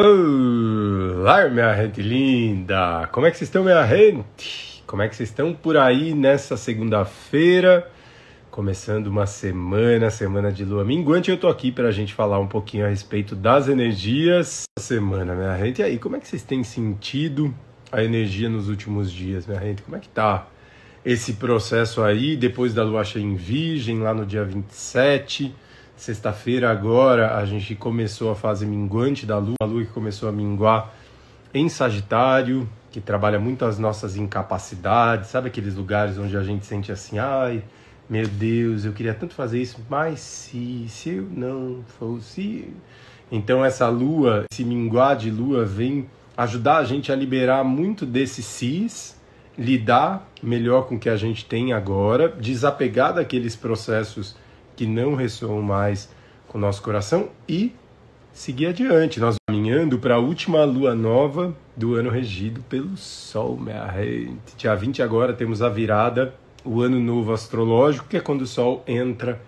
Olá, minha gente linda! Como é que vocês estão, minha gente? Como é que vocês estão por aí nessa segunda-feira? Começando uma semana, semana de lua minguante, eu tô aqui para a gente falar um pouquinho a respeito das energias da semana, minha gente. E aí, como é que vocês têm sentido a energia nos últimos dias, minha gente? Como é que tá esse processo aí, depois da lua cheia em Virgem, lá no dia 27? Sexta-feira agora a gente começou a fase minguante da Lua, a Lua que começou a minguar em Sagitário, que trabalha muito as nossas incapacidades, sabe aqueles lugares onde a gente sente assim, ai, meu Deus, eu queria tanto fazer isso, mas se, se eu não fosse. Então essa lua, esse minguar de lua vem ajudar a gente a liberar muito desses cis, lidar melhor com o que a gente tem agora, desapegar daqueles processos que não ressoam mais com o nosso coração e seguir adiante. Nós caminhando para a última lua nova do ano regido pelo Sol, minha gente. Dia 20 agora temos a virada, o ano novo astrológico, que é quando o Sol entra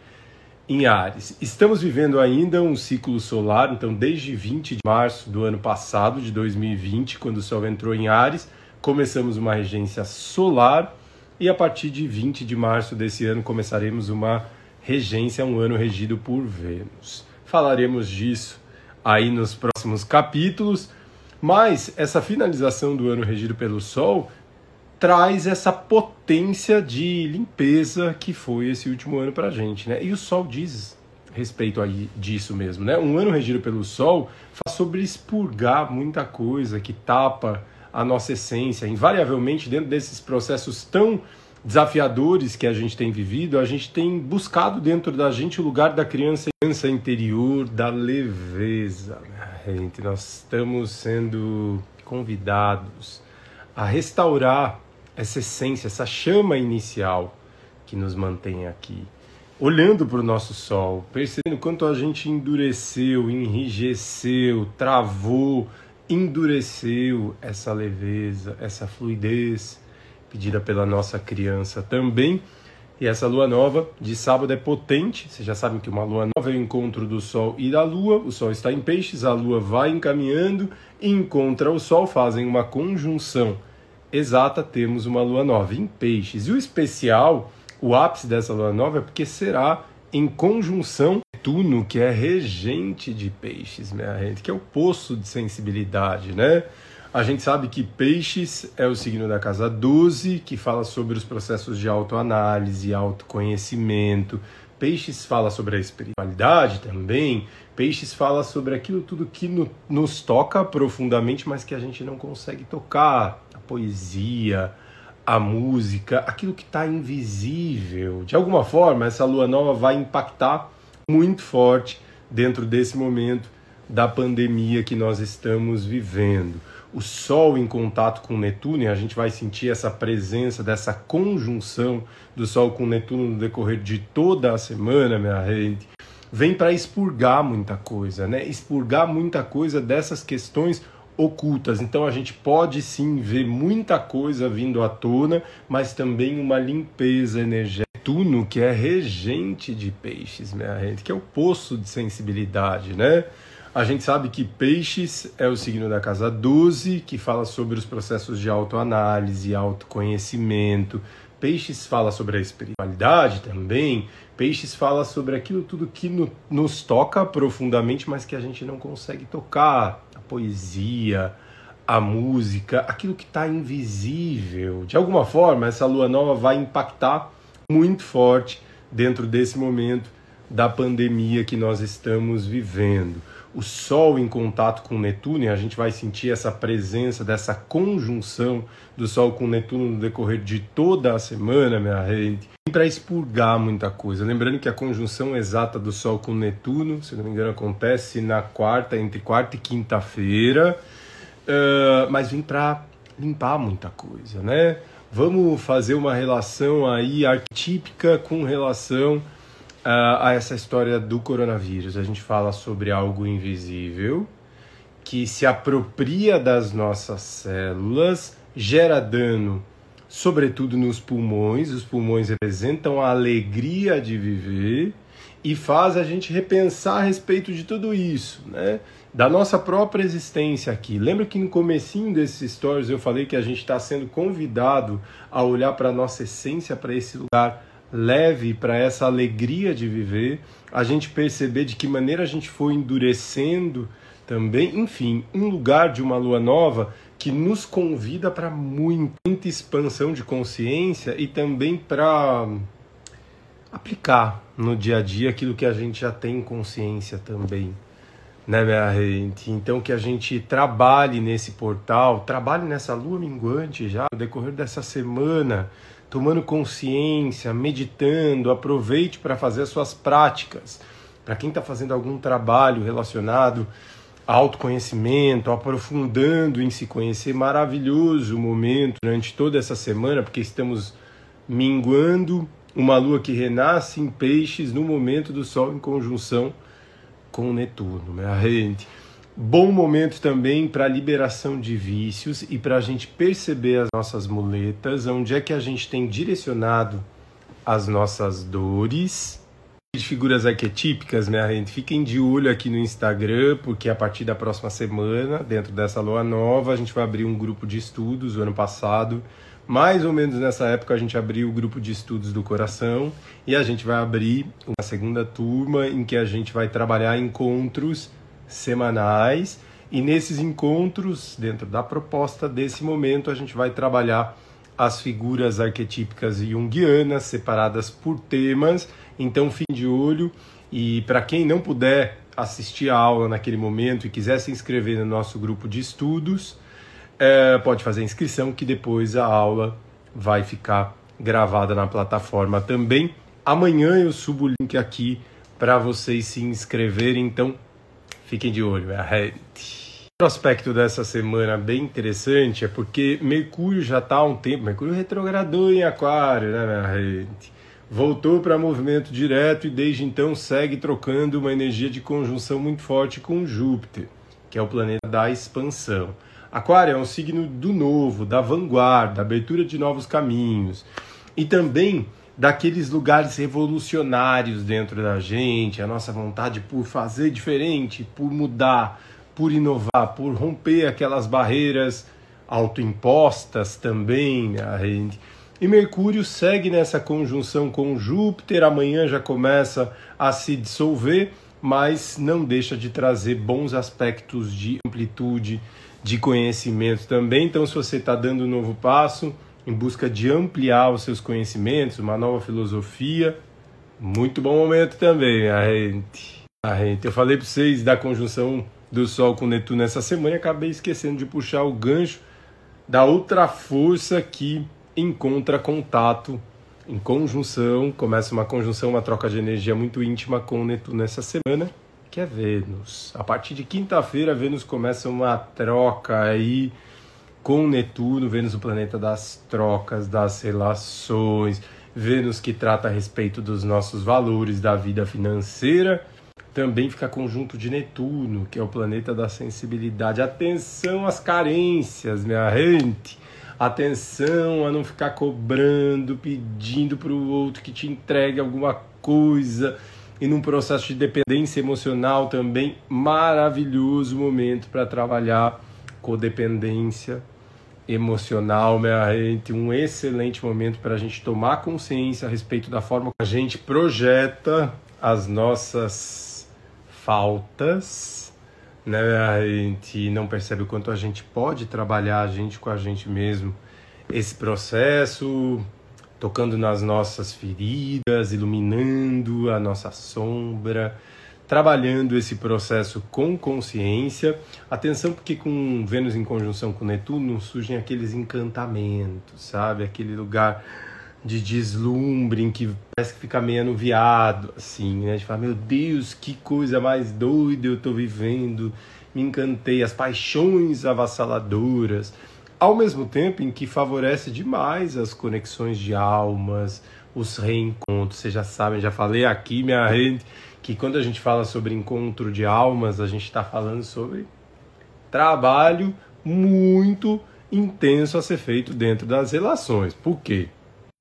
em Ares. Estamos vivendo ainda um ciclo solar, então desde 20 de março do ano passado, de 2020, quando o Sol entrou em Ares, começamos uma regência solar e a partir de 20 de março desse ano começaremos uma regência é um ano regido por Vênus. Falaremos disso aí nos próximos capítulos, mas essa finalização do ano regido pelo Sol traz essa potência de limpeza que foi esse último ano para a gente, né? E o Sol diz respeito aí disso mesmo, né? Um ano regido pelo Sol faz sobre expurgar muita coisa que tapa a nossa essência, invariavelmente dentro desses processos tão desafiadores que a gente tem vivido, a gente tem buscado dentro da gente o lugar da criança, criança interior, da leveza. Gente, nós estamos sendo convidados a restaurar essa essência, essa chama inicial que nos mantém aqui. Olhando para o nosso sol, percebendo quanto a gente endureceu, enrijeceu, travou, endureceu essa leveza, essa fluidez pedida pela nossa criança também. E essa lua nova de sábado é potente. Vocês já sabem que uma lua nova é o encontro do Sol e da Lua. O Sol está em peixes, a Lua vai encaminhando, encontra o Sol, fazem uma conjunção exata. Temos uma lua nova em peixes. E o especial, o ápice dessa lua nova é porque será em conjunção Netuno, que é regente de peixes, minha gente, que é o poço de sensibilidade, né? A gente sabe que Peixes é o signo da casa 12, que fala sobre os processos de autoanálise, autoconhecimento. Peixes fala sobre a espiritualidade também. Peixes fala sobre aquilo tudo que no, nos toca profundamente, mas que a gente não consegue tocar. A poesia, a música, aquilo que está invisível. De alguma forma, essa lua nova vai impactar muito forte dentro desse momento da pandemia que nós estamos vivendo o Sol em contato com Netuno, e a gente vai sentir essa presença dessa conjunção do Sol com Netuno no decorrer de toda a semana, minha gente, vem para expurgar muita coisa, né? Expurgar muita coisa dessas questões ocultas. Então a gente pode sim ver muita coisa vindo à tona, mas também uma limpeza energética. Netuno, que é regente de peixes, minha gente, que é o poço de sensibilidade, né? A gente sabe que Peixes é o signo da casa 12, que fala sobre os processos de autoanálise, autoconhecimento. Peixes fala sobre a espiritualidade também. Peixes fala sobre aquilo tudo que no, nos toca profundamente, mas que a gente não consegue tocar. A poesia, a música, aquilo que está invisível. De alguma forma, essa lua nova vai impactar muito forte dentro desse momento da pandemia que nós estamos vivendo o Sol em contato com Netuno, e a gente vai sentir essa presença dessa conjunção do Sol com Netuno no decorrer de toda a semana, minha gente, para expurgar muita coisa. Lembrando que a conjunção exata do Sol com Netuno, se não me engano, acontece na quarta, entre quarta e quinta-feira, uh, mas vem para limpar muita coisa, né? Vamos fazer uma relação aí arquetípica com relação a essa história do coronavírus. A gente fala sobre algo invisível que se apropria das nossas células, gera dano, sobretudo nos pulmões. Os pulmões representam a alegria de viver e faz a gente repensar a respeito de tudo isso, né? da nossa própria existência aqui. Lembra que no comecinho desses stories eu falei que a gente está sendo convidado a olhar para a nossa essência, para esse lugar leve, para essa alegria de viver, a gente perceber de que maneira a gente foi endurecendo também, enfim, um lugar de uma lua nova que nos convida para muita expansão de consciência e também para aplicar no dia a dia aquilo que a gente já tem consciência também né, minha gente? Então que a gente trabalhe nesse portal, trabalhe nessa lua minguante já no decorrer dessa semana, tomando consciência, meditando, aproveite para fazer as suas práticas. Para quem está fazendo algum trabalho relacionado a autoconhecimento, aprofundando em se conhecer, maravilhoso momento durante toda essa semana, porque estamos minguando uma lua que renasce em peixes no momento do Sol em conjunção com Netuno, minha gente. Bom momento também para liberação de vícios e para a gente perceber as nossas muletas, onde é que a gente tem direcionado as nossas dores. De figuras arquetípicas, minha gente, fiquem de olho aqui no Instagram, porque a partir da próxima semana, dentro dessa lua nova, a gente vai abrir um grupo de estudos. O ano passado mais ou menos nessa época a gente abriu o grupo de estudos do coração e a gente vai abrir uma segunda turma em que a gente vai trabalhar encontros semanais e nesses encontros, dentro da proposta desse momento, a gente vai trabalhar as figuras arquetípicas junguianas separadas por temas. Então, fim de olho e para quem não puder assistir a aula naquele momento e quiser se inscrever no nosso grupo de estudos, é, pode fazer inscrição que depois a aula vai ficar gravada na plataforma também. Amanhã eu subo o link aqui para vocês se inscreverem, então fiquem de olho. É Outro aspecto dessa semana bem interessante é porque Mercúrio já está há um tempo, Mercúrio retrogradou em Aquário, né, minha gente? Voltou para movimento direto e desde então segue trocando uma energia de conjunção muito forte com Júpiter, que é o planeta da expansão. Aquário é um signo do novo, da vanguarda, abertura de novos caminhos e também daqueles lugares revolucionários dentro da gente, a nossa vontade por fazer diferente, por mudar, por inovar, por romper aquelas barreiras autoimpostas também, gente. E Mercúrio segue nessa conjunção com Júpiter, amanhã já começa a se dissolver, mas não deixa de trazer bons aspectos de amplitude, de conhecimento também. Então, se você está dando um novo passo em busca de ampliar os seus conhecimentos, uma nova filosofia, muito bom momento também, a gente. A gente. Eu falei para vocês da conjunção do Sol com Netuno essa semana e acabei esquecendo de puxar o gancho da outra força que encontra contato em conjunção, começa uma conjunção, uma troca de energia muito íntima com Netuno essa semana que é Vênus. A partir de quinta-feira, Vênus começa uma troca aí com Netuno, Vênus o planeta das trocas, das relações, Vênus que trata a respeito dos nossos valores, da vida financeira. Também fica conjunto de Netuno, que é o planeta da sensibilidade. Atenção às carências, minha gente. Atenção a não ficar cobrando, pedindo para o outro que te entregue alguma coisa e num processo de dependência emocional também maravilhoso momento para trabalhar codependência emocional, minha gente, um excelente momento para a gente tomar consciência a respeito da forma que a gente projeta as nossas faltas, né? A gente não percebe o quanto a gente pode trabalhar a gente com a gente mesmo. Esse processo tocando nas nossas feridas, iluminando a nossa sombra, trabalhando esse processo com consciência. Atenção, porque com Vênus em conjunção com Netuno surgem aqueles encantamentos, sabe? Aquele lugar de deslumbre em que parece que fica meio anuviado, assim, né? De falar, meu Deus, que coisa mais doida eu tô vivendo, me encantei, as paixões avassaladoras ao mesmo tempo em que favorece demais as conexões de almas, os reencontros. Vocês já sabem, já falei aqui, minha rede, que quando a gente fala sobre encontro de almas, a gente está falando sobre trabalho muito intenso a ser feito dentro das relações. Por quê?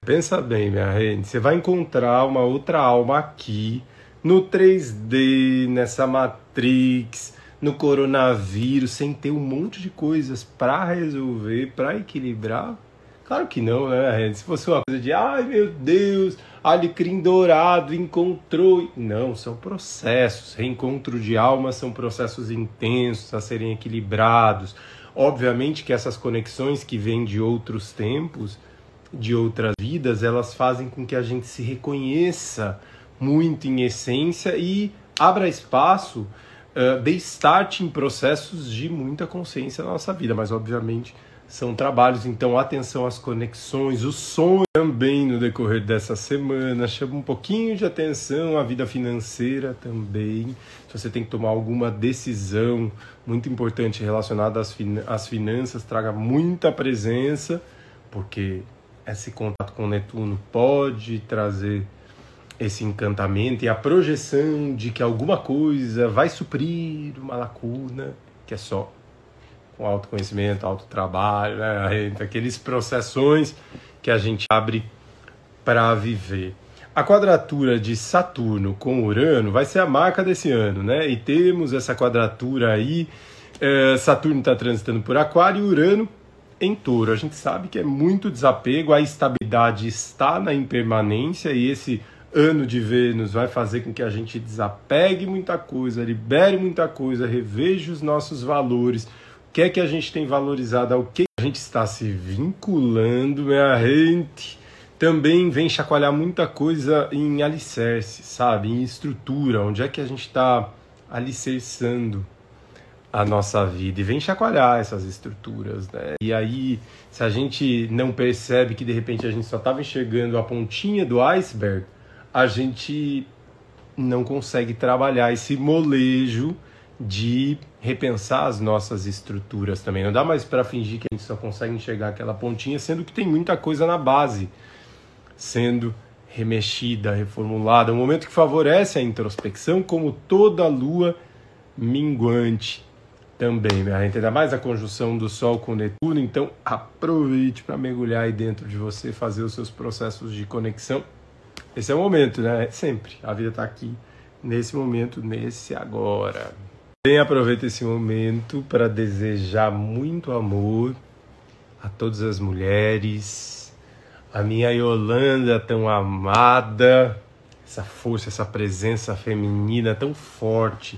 Pensa bem, minha rede, você vai encontrar uma outra alma aqui no 3D, nessa matrix, no coronavírus, sem ter um monte de coisas para resolver, para equilibrar? Claro que não, né? Se fosse uma coisa de, ai meu Deus, alecrim dourado encontrou. Não, são processos. Reencontro de almas são processos intensos a serem equilibrados. Obviamente que essas conexões que vêm de outros tempos, de outras vidas, elas fazem com que a gente se reconheça muito em essência e abra espaço uh, de start em processos de muita consciência na nossa vida, mas obviamente são trabalhos, então atenção às conexões, o sonho também no decorrer dessa semana, chama um pouquinho de atenção à vida financeira também, se você tem que tomar alguma decisão muito importante relacionada às, fin às finanças, traga muita presença, porque esse contato com Netuno pode trazer esse encantamento e a projeção de que alguma coisa vai suprir uma lacuna que é só com autoconhecimento, autotrabalho, né? aqueles processões que a gente abre para viver. A quadratura de Saturno com Urano vai ser a marca desse ano, né? E temos essa quadratura aí. É, Saturno está transitando por Aquário e Urano em Touro. A gente sabe que é muito desapego, a estabilidade está na impermanência e esse ano de Vênus vai fazer com que a gente desapegue muita coisa, libere muita coisa, reveja os nossos valores, o que é que a gente tem valorizado, ao que a gente está se vinculando, minha gente. Também vem chacoalhar muita coisa em alicerce, sabe? Em estrutura, onde é que a gente está alicerçando a nossa vida e vem chacoalhar essas estruturas, né? E aí, se a gente não percebe que de repente a gente só estava enxergando a pontinha do iceberg, a gente não consegue trabalhar esse molejo de repensar as nossas estruturas também. Não dá mais para fingir que a gente só consegue enxergar aquela pontinha, sendo que tem muita coisa na base sendo remexida, reformulada. Um momento que favorece a introspecção, como toda lua minguante também. Né? Ainda mais a conjunção do Sol com Netuno, então aproveite para mergulhar aí dentro de você, fazer os seus processos de conexão esse é o momento, né? Sempre. A vida está aqui, nesse momento, nesse agora. Bem, aproveita esse momento para desejar muito amor a todas as mulheres, a minha Yolanda tão amada, essa força, essa presença feminina tão forte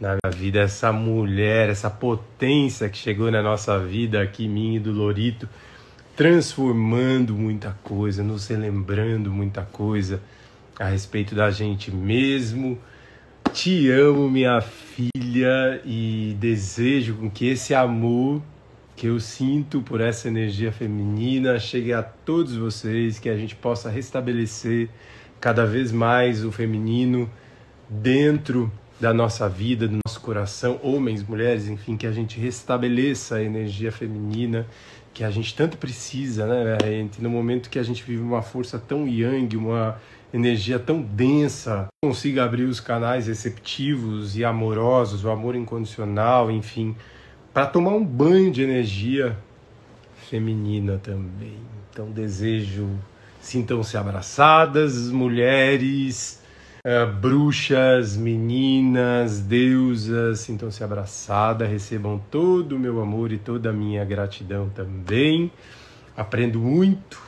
na minha vida, essa mulher, essa potência que chegou na nossa vida aqui, minha e do Lorito transformando muita coisa, nos relembrando muita coisa a respeito da gente mesmo. Te amo, minha filha, e desejo com que esse amor que eu sinto por essa energia feminina chegue a todos vocês, que a gente possa restabelecer cada vez mais o feminino dentro da nossa vida, do nosso coração, homens, mulheres, enfim, que a gente restabeleça a energia feminina que a gente tanto precisa, né, gente? No momento que a gente vive uma força tão yang, uma energia tão densa, consiga abrir os canais receptivos e amorosos, o amor incondicional, enfim, para tomar um banho de energia feminina também. Então desejo sintam-se abraçadas, mulheres, uh, bruxas, meninas, deusas, sintam-se abraçadas, recebam todo o meu amor e toda a minha gratidão também. Aprendo muito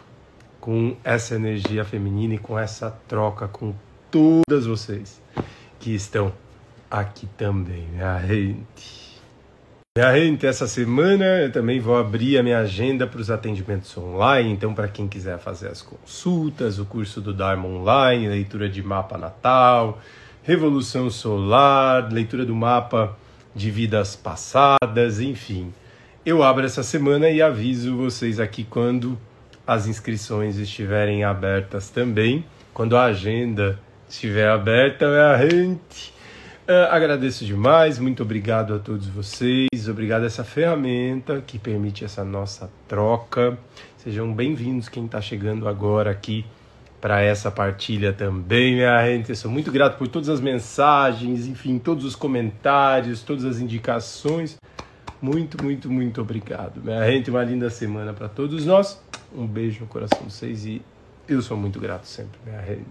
com essa energia feminina e com essa troca com todas vocês que estão aqui também, minha gente. Gente, essa semana eu também vou abrir a minha agenda para os atendimentos online. Então, para quem quiser fazer as consultas, o curso do Dharma online, leitura de mapa natal, revolução solar, leitura do mapa de vidas passadas, enfim. Eu abro essa semana e aviso vocês aqui quando as inscrições estiverem abertas também. Quando a agenda estiver aberta, minha gente Uh, agradeço demais, muito obrigado a todos vocês, obrigado a essa ferramenta que permite essa nossa troca. Sejam bem-vindos quem está chegando agora aqui para essa partilha também, minha gente. Eu sou muito grato por todas as mensagens, enfim, todos os comentários, todas as indicações. Muito, muito, muito obrigado, minha gente. Uma linda semana para todos nós. Um beijo no coração de vocês e eu sou muito grato sempre, minha gente.